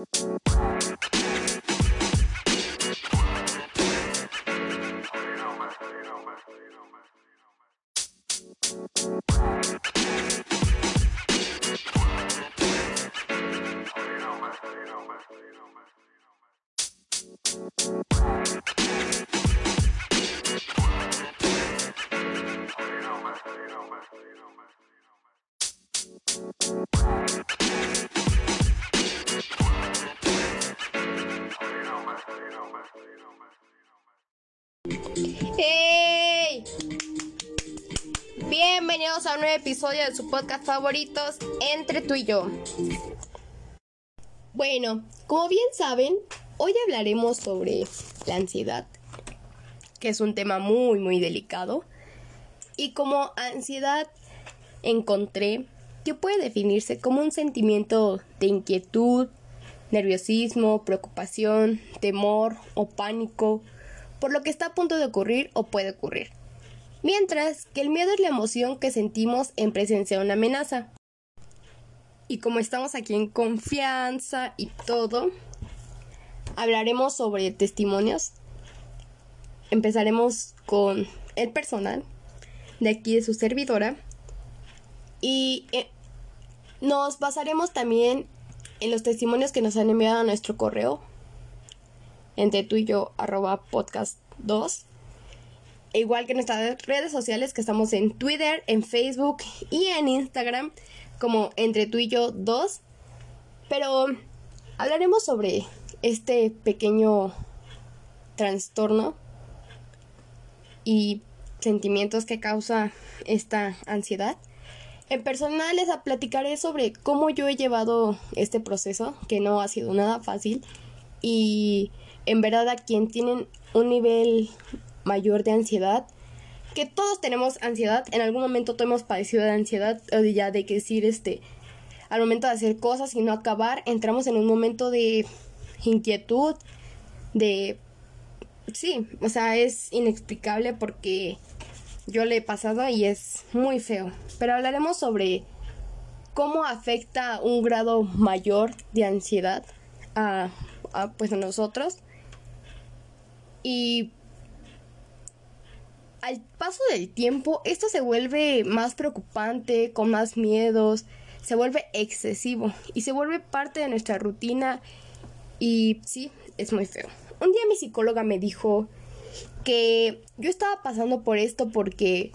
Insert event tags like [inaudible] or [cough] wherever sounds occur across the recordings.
Música a un nuevo episodio de su podcast favoritos Entre tú y yo. Bueno, como bien saben, hoy hablaremos sobre la ansiedad, que es un tema muy muy delicado. Y como ansiedad encontré que puede definirse como un sentimiento de inquietud, nerviosismo, preocupación, temor o pánico por lo que está a punto de ocurrir o puede ocurrir. Mientras que el miedo es la emoción que sentimos en presencia de una amenaza. Y como estamos aquí en confianza y todo, hablaremos sobre testimonios. Empezaremos con el personal de aquí de su servidora. Y eh, nos basaremos también en los testimonios que nos han enviado a nuestro correo entre tú y yo arroba podcast 2. Igual que en nuestras redes sociales que estamos en Twitter, en Facebook y en Instagram como entre tú y yo 2. Pero hablaremos sobre este pequeño trastorno y sentimientos que causa esta ansiedad. En personal les platicaré sobre cómo yo he llevado este proceso, que no ha sido nada fácil, y en verdad a quien tienen un nivel mayor de ansiedad, que todos tenemos ansiedad, en algún momento todos hemos padecido de ansiedad, o ya de que decir, este, al momento de hacer cosas y no acabar, entramos en un momento de inquietud, de... Sí, o sea, es inexplicable porque yo le he pasado y es muy feo. Pero hablaremos sobre cómo afecta un grado mayor de ansiedad a, a pues a nosotros y al paso del tiempo, esto se vuelve más preocupante, con más miedos, se vuelve excesivo y se vuelve parte de nuestra rutina y sí, es muy feo. Un día mi psicóloga me dijo que yo estaba pasando por esto porque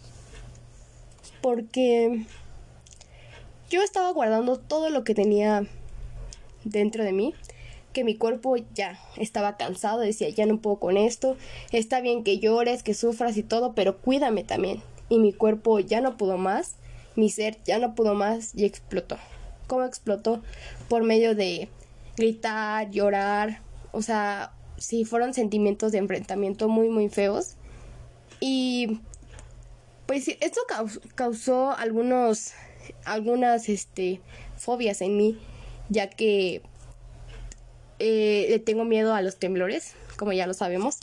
porque yo estaba guardando todo lo que tenía dentro de mí que mi cuerpo ya estaba cansado, decía, ya no puedo con esto, está bien que llores, que sufras y todo, pero cuídame también. Y mi cuerpo ya no pudo más, mi ser ya no pudo más y explotó. ¿Cómo explotó? Por medio de gritar, llorar, o sea, sí, fueron sentimientos de enfrentamiento muy, muy feos. Y pues esto causó algunos, algunas, este, fobias en mí, ya que eh, le tengo miedo a los temblores, como ya lo sabemos.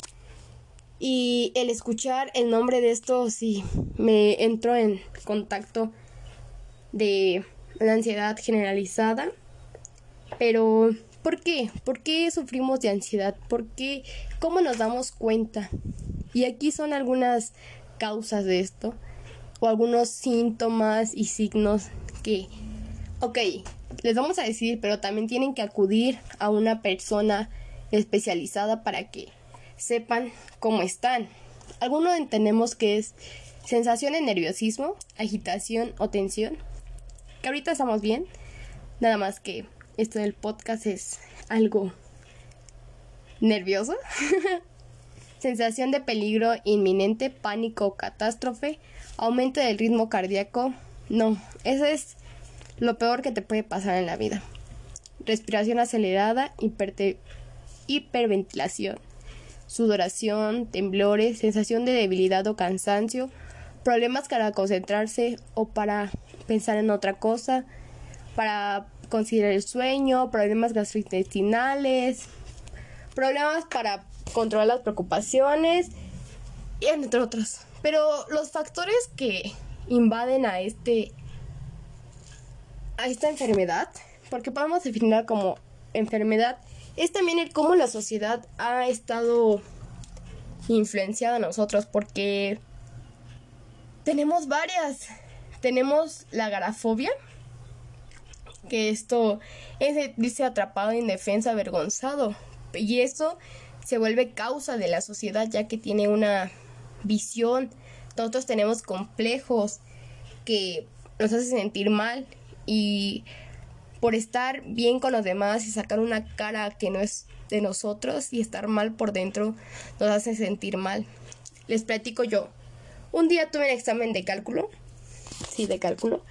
Y el escuchar el nombre de esto, sí, me entró en contacto de la ansiedad generalizada. Pero, ¿por qué? ¿Por qué sufrimos de ansiedad? ¿Por qué? ¿Cómo nos damos cuenta? Y aquí son algunas causas de esto, o algunos síntomas y signos que, ok, les vamos a decir, pero también tienen que acudir a una persona especializada para que sepan cómo están. Algunos entendemos que es sensación de nerviosismo, agitación o tensión. Que ahorita estamos bien, nada más que esto del podcast es algo nervioso. [laughs] sensación de peligro inminente, pánico catástrofe, aumento del ritmo cardíaco. No, eso es lo peor que te puede pasar en la vida. Respiración acelerada, hiperventilación, sudoración, temblores, sensación de debilidad o cansancio, problemas para concentrarse o para pensar en otra cosa, para considerar el sueño, problemas gastrointestinales, problemas para controlar las preocupaciones y entre otros. Pero los factores que invaden a este a esta enfermedad, porque podemos definirla como enfermedad es también el cómo la sociedad ha estado influenciada a nosotros porque tenemos varias. Tenemos la garafobia, que esto es dice atrapado, indefenso, avergonzado. Y eso se vuelve causa de la sociedad ya que tiene una visión. Nosotros tenemos complejos que nos hace sentir mal y por estar bien con los demás y sacar una cara que no es de nosotros y estar mal por dentro nos hace sentir mal. Les platico yo. Un día tuve un examen de cálculo. Sí, de cálculo.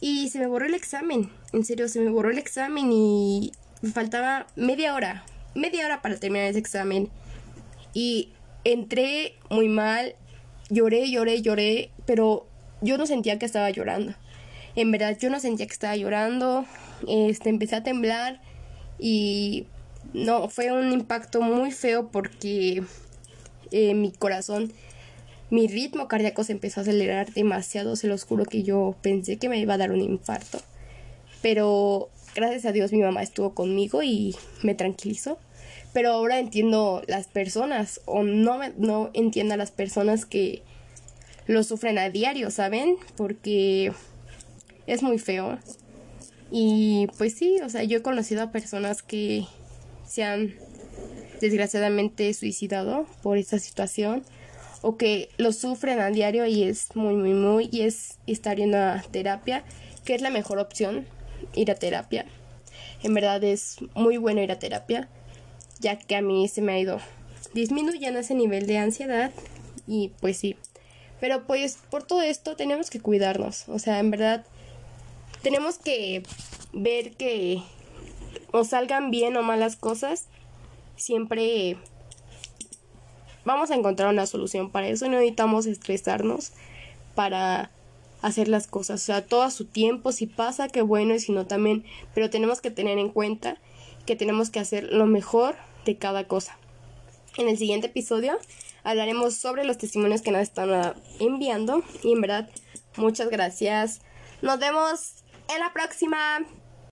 Y se me borró el examen. En serio, se me borró el examen y me faltaba media hora. Media hora para terminar ese examen. Y entré muy mal. Lloré, lloré, lloré. Pero yo no sentía que estaba llorando. En verdad, yo no sentía que estaba llorando. Este, empecé a temblar. Y no, fue un impacto muy feo porque eh, mi corazón, mi ritmo cardíaco se empezó a acelerar demasiado. Se los juro que yo pensé que me iba a dar un infarto. Pero gracias a Dios mi mamá estuvo conmigo y me tranquilizó. Pero ahora entiendo las personas, o no, no entiendo a las personas que lo sufren a diario, ¿saben? Porque es muy feo. Y pues sí, o sea, yo he conocido a personas que se han desgraciadamente suicidado por esta situación o que lo sufren a diario y es muy muy muy y es estar en una terapia que es la mejor opción ir a terapia. En verdad es muy bueno ir a terapia ya que a mí se me ha ido disminuyendo ese nivel de ansiedad y pues sí. Pero pues por todo esto tenemos que cuidarnos. O sea en verdad tenemos que ver que o salgan bien o malas cosas, siempre vamos a encontrar una solución para eso. No necesitamos estresarnos para hacer las cosas. O sea, todo a su tiempo, si pasa, qué bueno, y si no también. Pero tenemos que tener en cuenta que tenemos que hacer lo mejor de cada cosa. En el siguiente episodio hablaremos sobre los testimonios que nos están enviando. Y en verdad, muchas gracias. Nos vemos en la próxima.